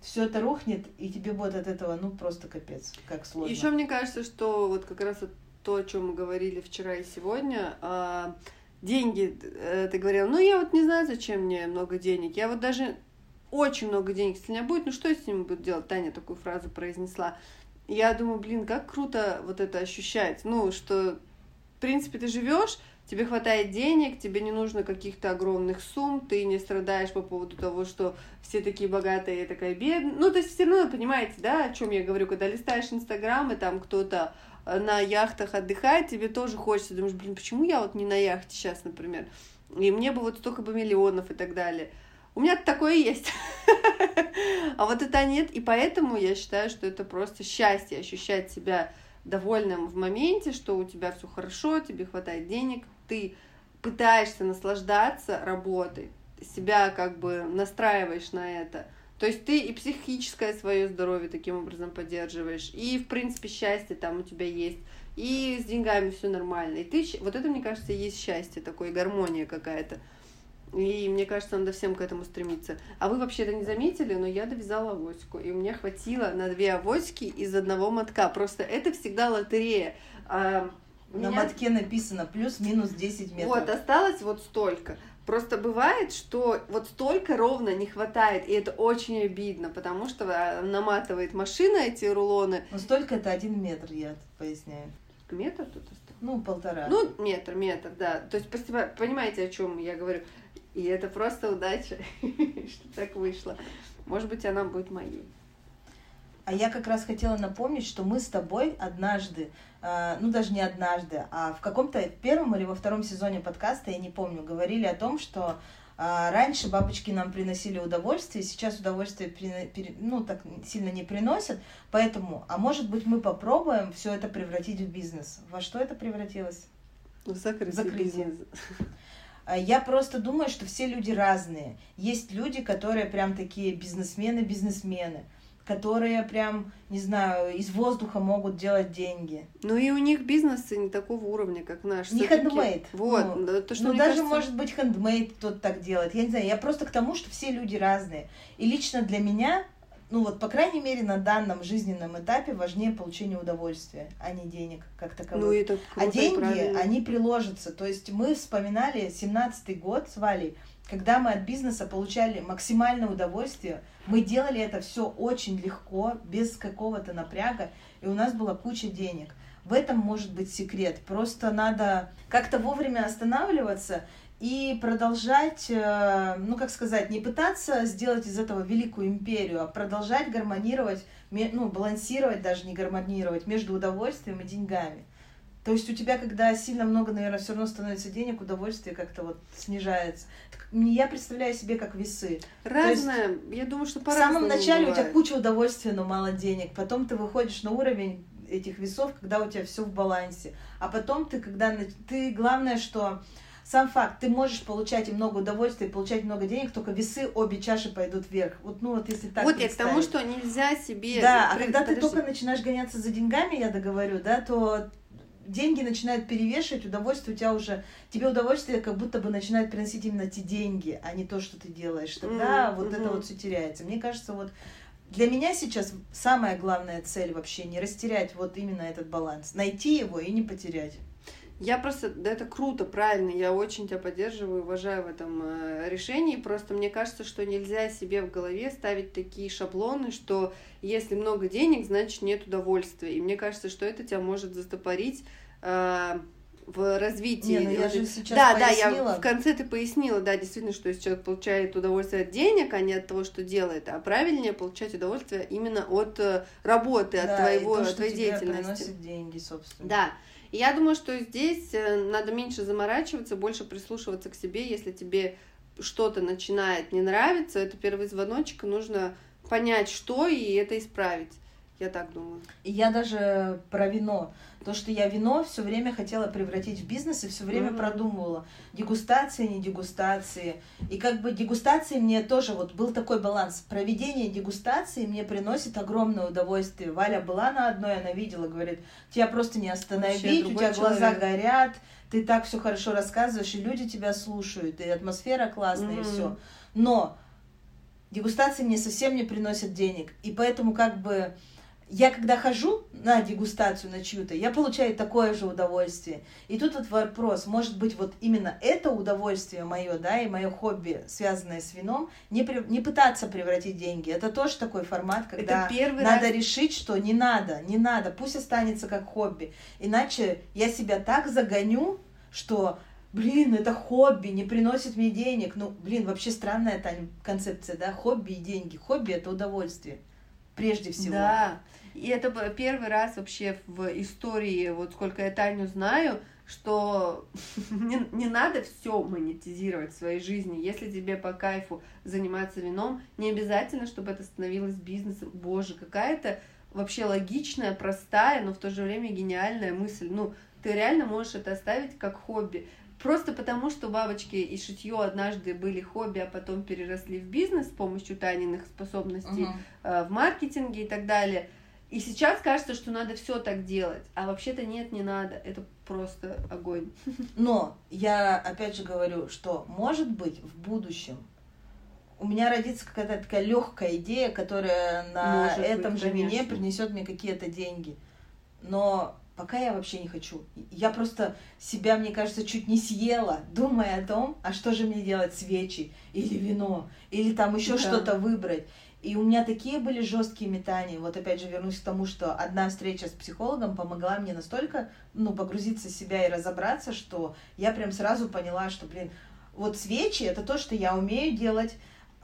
все это рухнет, и тебе будет от этого, ну, просто капец, как сложно. Еще мне кажется, что вот как раз то, о чем мы говорили вчера и сегодня. А, деньги, э, ты говорил, ну я вот не знаю, зачем мне много денег. Я вот даже очень много денег, если у меня будет, ну что я с ними буду делать? Таня такую фразу произнесла. Я думаю, блин, как круто вот это ощущать. Ну, что, в принципе, ты живешь, тебе хватает денег, тебе не нужно каких-то огромных сумм, ты не страдаешь по поводу того, что все такие богатые, я такая бедная. Ну, то есть все равно понимаете, да, о чем я говорю, когда листаешь Инстаграм, и там кто-то на яхтах отдыхает, тебе тоже хочется, думаешь, блин, почему я вот не на яхте сейчас, например, и мне бы вот столько бы миллионов и так далее. У меня такое есть. а вот это нет, и поэтому я считаю, что это просто счастье, ощущать себя довольным в моменте, что у тебя все хорошо, тебе хватает денег, ты пытаешься наслаждаться работой, себя как бы настраиваешь на это – то есть ты и психическое свое здоровье таким образом поддерживаешь, и, в принципе, счастье там у тебя есть, и с деньгами все нормально. И ты, вот это, мне кажется, есть счастье, такое гармония какая-то. И мне кажется, надо всем к этому стремиться. А вы вообще это не заметили, но я довязала авоську. И у меня хватило на две авоськи из одного мотка. Просто это всегда лотерея. А, на меня... мотке написано плюс-минус 10 метров. Вот, осталось вот столько. Просто бывает, что вот столько ровно не хватает, и это очень обидно, потому что а, наматывает машина эти рулоны. Ну столько это один метр, я поясняю. Метр тут остался? Ну, полтора. Ну, метр, метр, да. То есть, понимаете, о чем я говорю? И это просто удача, что так вышло. Может быть, она будет моей. А я как раз хотела напомнить, что мы с тобой однажды, э, ну даже не однажды, а в каком-то первом или во втором сезоне подкаста, я не помню, говорили о том, что э, раньше бабочки нам приносили удовольствие, сейчас удовольствие ну, так сильно не приносят, поэтому, а может быть мы попробуем все это превратить в бизнес. Во что это превратилось? В закрытие. закрытие. бизнес. А я просто думаю, что все люди разные. Есть люди, которые прям такие бизнесмены-бизнесмены которые прям, не знаю, из воздуха могут делать деньги. Ну и у них бизнесы не такого уровня, как наш. Не хендмейд. Вот. Ну, то, что, ну даже, кажется... может быть, хендмейд кто-то так делает. Я не знаю, я просто к тому, что все люди разные. И лично для меня, ну вот, по крайней мере, на данном жизненном этапе важнее получение удовольствия, а не денег как таковых. Ну, это а деньги, они приложатся. То есть мы вспоминали 17-й год с Валей, когда мы от бизнеса получали максимальное удовольствие, мы делали это все очень легко, без какого-то напряга, и у нас была куча денег. В этом может быть секрет. Просто надо как-то вовремя останавливаться и продолжать, э, ну как сказать, не пытаться сделать из этого великую империю, а продолжать гармонировать, ну балансировать, даже не гармонировать между удовольствием и деньгами. То есть у тебя, когда сильно много, наверное, все равно становится денег, удовольствие как-то вот снижается. Я представляю себе как весы. Разное. Я думаю, что по В самом начале бывает. у тебя куча удовольствия, но мало денег. Потом ты выходишь на уровень этих весов, когда у тебя все в балансе. А потом ты, когда ты главное, что сам факт, ты можешь получать и много удовольствия, и получать много денег, только весы обе чаши пойдут вверх. Вот, ну вот если так Вот я к тому, что нельзя себе... Да, а когда ты только начинаешь гоняться за деньгами, я договорю, да, то деньги начинают перевешивать, удовольствие у тебя уже, тебе удовольствие как будто бы начинает приносить именно те деньги, а не то, что ты делаешь. Тогда mm-hmm. вот это вот все теряется. Мне кажется, вот для меня сейчас самая главная цель вообще не растерять вот именно этот баланс, найти его и не потерять. Я просто, да, это круто, правильно, я очень тебя поддерживаю, уважаю в этом э, решении. Просто мне кажется, что нельзя себе в голове ставить такие шаблоны, что если много денег, значит нет удовольствия. И мне кажется, что это тебя может застопорить э, в развитии. Не, ну я же сейчас да, пояснила. да, я в конце ты пояснила, да, действительно, что если человек получает удовольствие от денег, а не от того, что делает, а правильнее получать удовольствие именно от э, работы, да, от твоего, и то, что твоей тебе деятельности. приносит деньги, собственно. Да. И я думаю, что здесь э, надо меньше заморачиваться, больше прислушиваться к себе, если тебе что-то начинает не нравиться, это первый звоночек, нужно понять, что, и это исправить. Я так думаю. И я даже про вино. То, что я вино все время хотела превратить в бизнес и все время mm-hmm. продумывала. Дегустации, не дегустации. И как бы дегустации мне тоже вот был такой баланс. Проведение дегустации мне приносит огромное удовольствие. Валя была на одной, она видела, говорит, тебя просто не остановить, у тебя глаза горят, ты так все хорошо рассказываешь, и люди тебя слушают, и атмосфера классная, mm-hmm. и все. Но дегустации мне совсем не приносят денег. И поэтому как бы я когда хожу на дегустацию на чью-то, я получаю такое же удовольствие. И тут вот вопрос, может быть, вот именно это удовольствие мое, да, и мое хобби, связанное с вином, не, при, не пытаться превратить деньги. Это тоже такой формат, когда надо раз... решить, что не надо, не надо, пусть останется как хобби. Иначе я себя так загоню, что блин, это хобби, не приносит мне денег. Ну, блин, вообще странная, Таня, концепция, да, хобби и деньги. Хобби — это удовольствие, прежде всего. Да, и это первый раз вообще в истории, вот сколько я Таню знаю, что не, не надо все монетизировать в своей жизни. Если тебе по кайфу заниматься вином, не обязательно, чтобы это становилось бизнесом. Боже, какая-то вообще логичная, простая, но в то же время гениальная мысль. Ну, ты реально можешь это оставить как хобби. Просто потому, что бабочки и шитье однажды были хобби, а потом переросли в бизнес с помощью Таниных способностей uh-huh. э, в маркетинге и так далее – и сейчас кажется, что надо все так делать, а вообще-то нет, не надо. Это просто огонь. Но я опять же говорю, что может быть в будущем у меня родится какая-то такая легкая идея, которая на может этом быть, же конечно. вине принесет мне какие-то деньги. Но пока я вообще не хочу. Я просто себя, мне кажется, чуть не съела, думая о том, а что же мне делать, свечи или вино, или там еще да. что-то выбрать. И у меня такие были жесткие метания. Вот опять же вернусь к тому, что одна встреча с психологом помогла мне настолько ну, погрузиться в себя и разобраться, что я прям сразу поняла, что, блин, вот свечи это то, что я умею делать,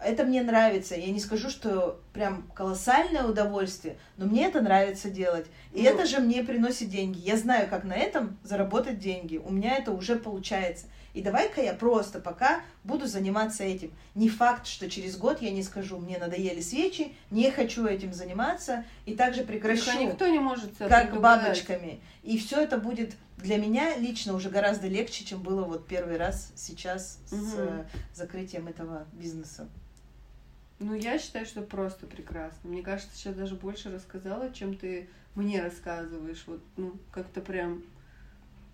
это мне нравится. Я не скажу, что прям колоссальное удовольствие, но мне это нравится делать. И ну, это же мне приносит деньги. Я знаю, как на этом заработать деньги. У меня это уже получается. И давай-ка я просто пока буду заниматься этим. Не факт, что через год я не скажу, мне надоели свечи, не хочу этим заниматься, и также прекращу. Никто, никто не может Как бабочками. И все это будет для меня лично уже гораздо легче, чем было вот первый раз сейчас угу. с э, закрытием этого бизнеса. Ну, я считаю, что просто прекрасно. Мне кажется, сейчас даже больше рассказала, чем ты мне рассказываешь. Вот, ну, как-то прям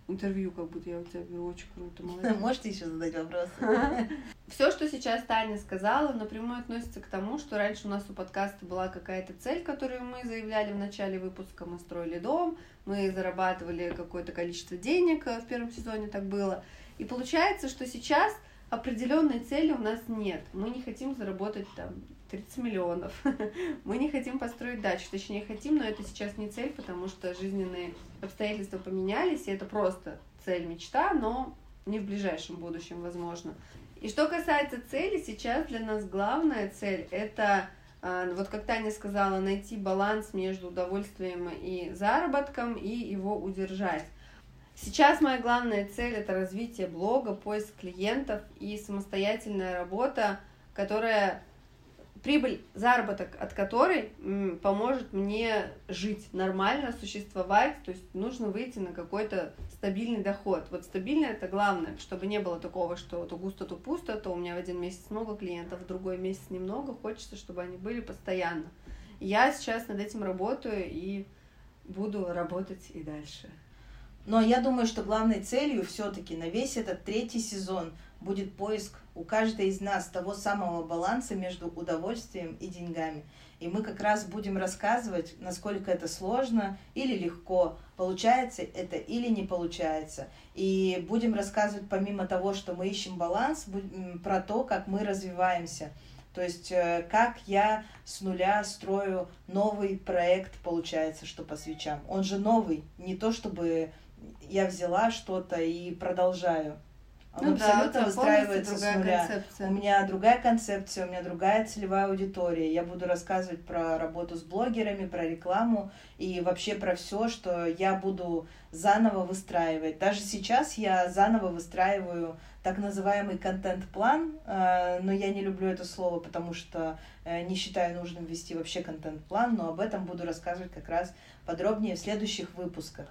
интервью, как будто я у тебя беру, очень круто, молодец. Можете еще задать вопрос? Все, что сейчас Таня сказала, напрямую относится к тому, что раньше у нас у подкаста была какая-то цель, которую мы заявляли в начале выпуска. Мы строили дом, мы зарабатывали какое-то количество денег, э, в первом сезоне так было. И получается, что сейчас определенной цели у нас нет. Мы не хотим заработать там 30 миллионов. Мы не хотим построить дачу, точнее хотим, но это сейчас не цель, потому что жизненные обстоятельства поменялись, и это просто цель, мечта, но не в ближайшем будущем, возможно. И что касается цели, сейчас для нас главная цель – это, а, вот как Таня сказала, найти баланс между удовольствием и заработком и его удержать. Сейчас моя главная цель – это развитие блога, поиск клиентов и самостоятельная работа, которая прибыль, заработок от которой поможет мне жить нормально, существовать, то есть нужно выйти на какой-то стабильный доход. Вот стабильный это главное, чтобы не было такого, что то густо, то пусто, то у меня в один месяц много клиентов, в другой месяц немного, хочется, чтобы они были постоянно. Я сейчас над этим работаю и буду работать и дальше. Но я думаю, что главной целью все-таки на весь этот третий сезон будет поиск у каждой из нас того самого баланса между удовольствием и деньгами. И мы как раз будем рассказывать, насколько это сложно или легко, получается это или не получается. И будем рассказывать помимо того, что мы ищем баланс, про то, как мы развиваемся. То есть э, как я с нуля строю новый проект, получается, что по свечам. Он же новый, не то чтобы я взяла что-то и продолжаю. Он ну, абсолютно да, выстраивается с нуля. Концепция. У меня другая концепция, у меня другая целевая аудитория. Я буду рассказывать про работу с блогерами, про рекламу и вообще про все, что я буду заново выстраивать. Даже сейчас я заново выстраиваю так называемый контент-план, э, но я не люблю это слово, потому что э, не считаю нужным вести вообще контент-план, но об этом буду рассказывать как раз подробнее в следующих выпусках.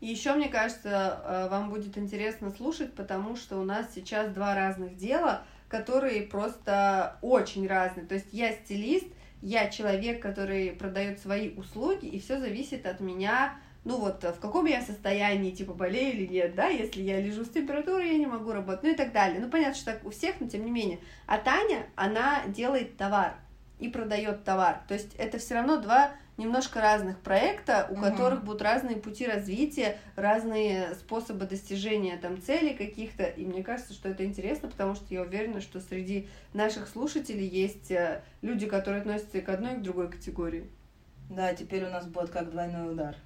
И еще, мне кажется, э, вам будет интересно слушать, потому что у нас сейчас два разных дела, которые просто очень разные. То есть я стилист, я человек, который продает свои услуги, и все зависит от меня, ну вот, в каком я состоянии, типа, болею или нет, да, если я лежу с температурой, я не могу работать, ну и так далее. Ну, понятно, что так у всех, но тем не менее. А Таня, она делает товар и продает товар. То есть это все равно два немножко разных проекта, у угу. которых будут разные пути развития, разные способы достижения там целей каких-то. И мне кажется, что это интересно, потому что я уверена, что среди наших слушателей есть э, люди, которые относятся и к одной, и к другой категории. Да, теперь у нас будет как двойной удар.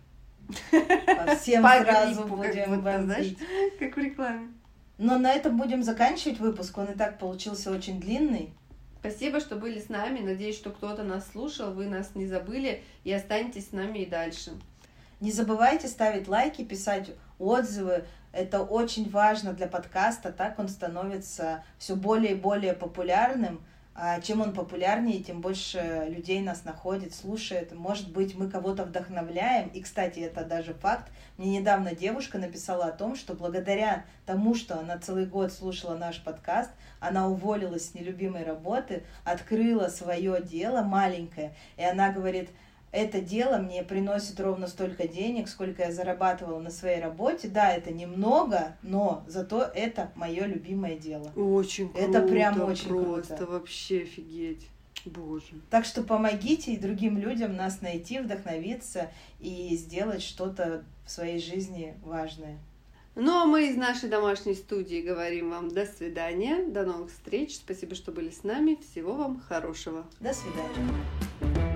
По всем сразу будем бомбить. Как в рекламе. Но на этом будем заканчивать выпуск. Он и так получился очень длинный. Спасибо, что были с нами. Надеюсь, что кто-то нас слушал, вы нас не забыли и останетесь с нами и дальше. Не забывайте ставить лайки, писать отзывы. Это очень важно для подкаста. Так он становится все более и более популярным. А чем он популярнее, тем больше людей нас находит, слушает. Может быть, мы кого-то вдохновляем. И, кстати, это даже факт. Мне недавно девушка написала о том, что благодаря тому, что она целый год слушала наш подкаст, она уволилась с нелюбимой работы, открыла свое дело маленькое. И она говорит, это дело мне приносит ровно столько денег, сколько я зарабатывала на своей работе. Да, это немного, но зато это мое любимое дело. Очень круто. Это прям очень просто, круто. вообще офигеть. Боже. Так что помогите и другим людям нас найти, вдохновиться и сделать что-то в своей жизни важное. Ну а мы из нашей домашней студии говорим вам до свидания, до новых встреч. Спасибо, что были с нами. Всего вам хорошего. До свидания.